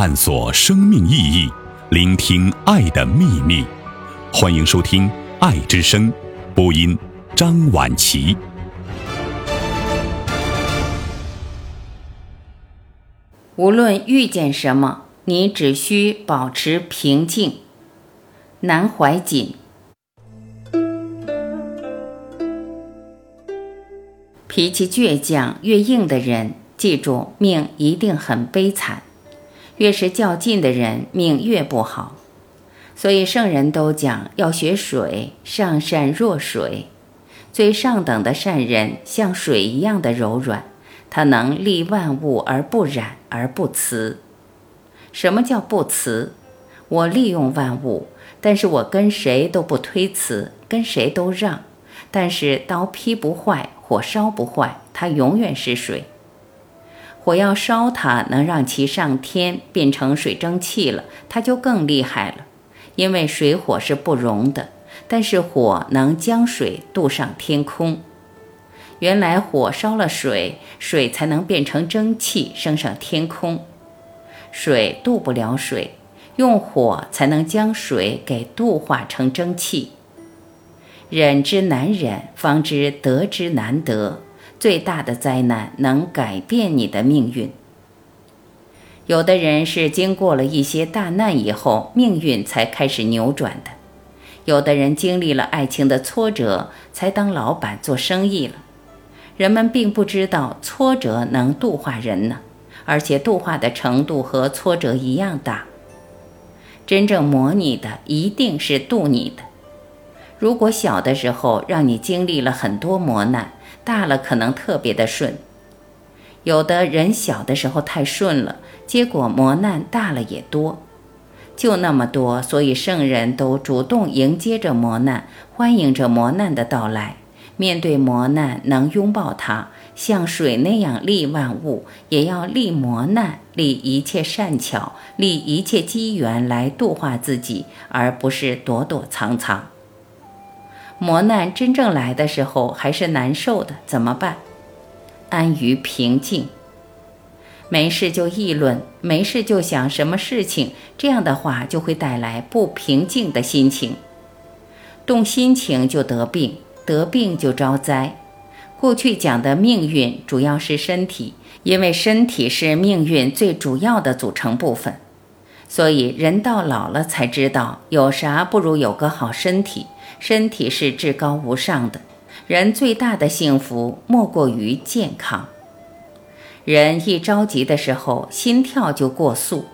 探索生命意义，聆听爱的秘密。欢迎收听《爱之声》，播音张婉琪。无论遇见什么，你只需保持平静。南怀瑾。脾气倔强、越硬的人，记住命一定很悲惨；越是较劲的人，命越不好。所以圣人都讲要学水，上善若水。最上等的善人像水一样的柔软。他能利万物而不染而不辞。什么叫不辞？我利用万物，但是我跟谁都不推辞，跟谁都让。但是刀劈不坏，火烧不坏，它永远是水。火要烧它，能让其上天变成水蒸气了，它就更厉害了。因为水火是不容的，但是火能将水渡上天空。原来火烧了水，水才能变成蒸汽升上天空。水渡不了水，用火才能将水给度化成蒸汽。忍之难忍，方知得之难得。最大的灾难能改变你的命运。有的人是经过了一些大难以后，命运才开始扭转的；有的人经历了爱情的挫折，才当老板做生意了。人们并不知道挫折能度化人呢，而且度化的程度和挫折一样大。真正磨你的一定是度你的。如果小的时候让你经历了很多磨难，大了可能特别的顺。有的人小的时候太顺了，结果磨难大了也多，就那么多，所以圣人都主动迎接着磨难，欢迎着磨难的到来。面对磨难，能拥抱它，像水那样利万物，也要利磨难，利一切善巧，利一切机缘来度化自己，而不是躲躲藏藏。磨难真正来的时候，还是难受的，怎么办？安于平静，没事就议论，没事就想什么事情，这样的话就会带来不平静的心情，动心情就得病。得病就招灾。过去讲的命运主要是身体，因为身体是命运最主要的组成部分，所以人到老了才知道，有啥不如有个好身体。身体是至高无上的，人最大的幸福莫过于健康。人一着急的时候，心跳就过速。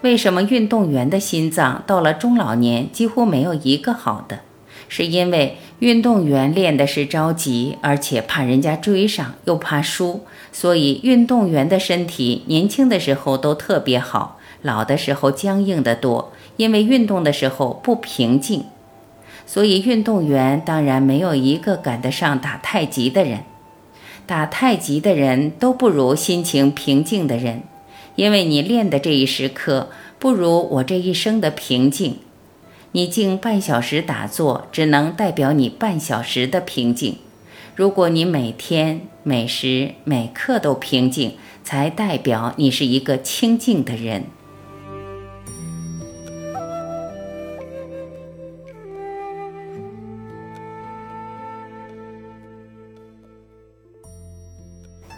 为什么运动员的心脏到了中老年几乎没有一个好的？是因为运动员练的是着急，而且怕人家追上，又怕输，所以运动员的身体年轻的时候都特别好，老的时候僵硬得多。因为运动的时候不平静，所以运动员当然没有一个赶得上打太极的人。打太极的人都不如心情平静的人，因为你练的这一时刻不如我这一生的平静。你静半小时打坐，只能代表你半小时的平静。如果你每天每时每刻都平静，才代表你是一个清静的人。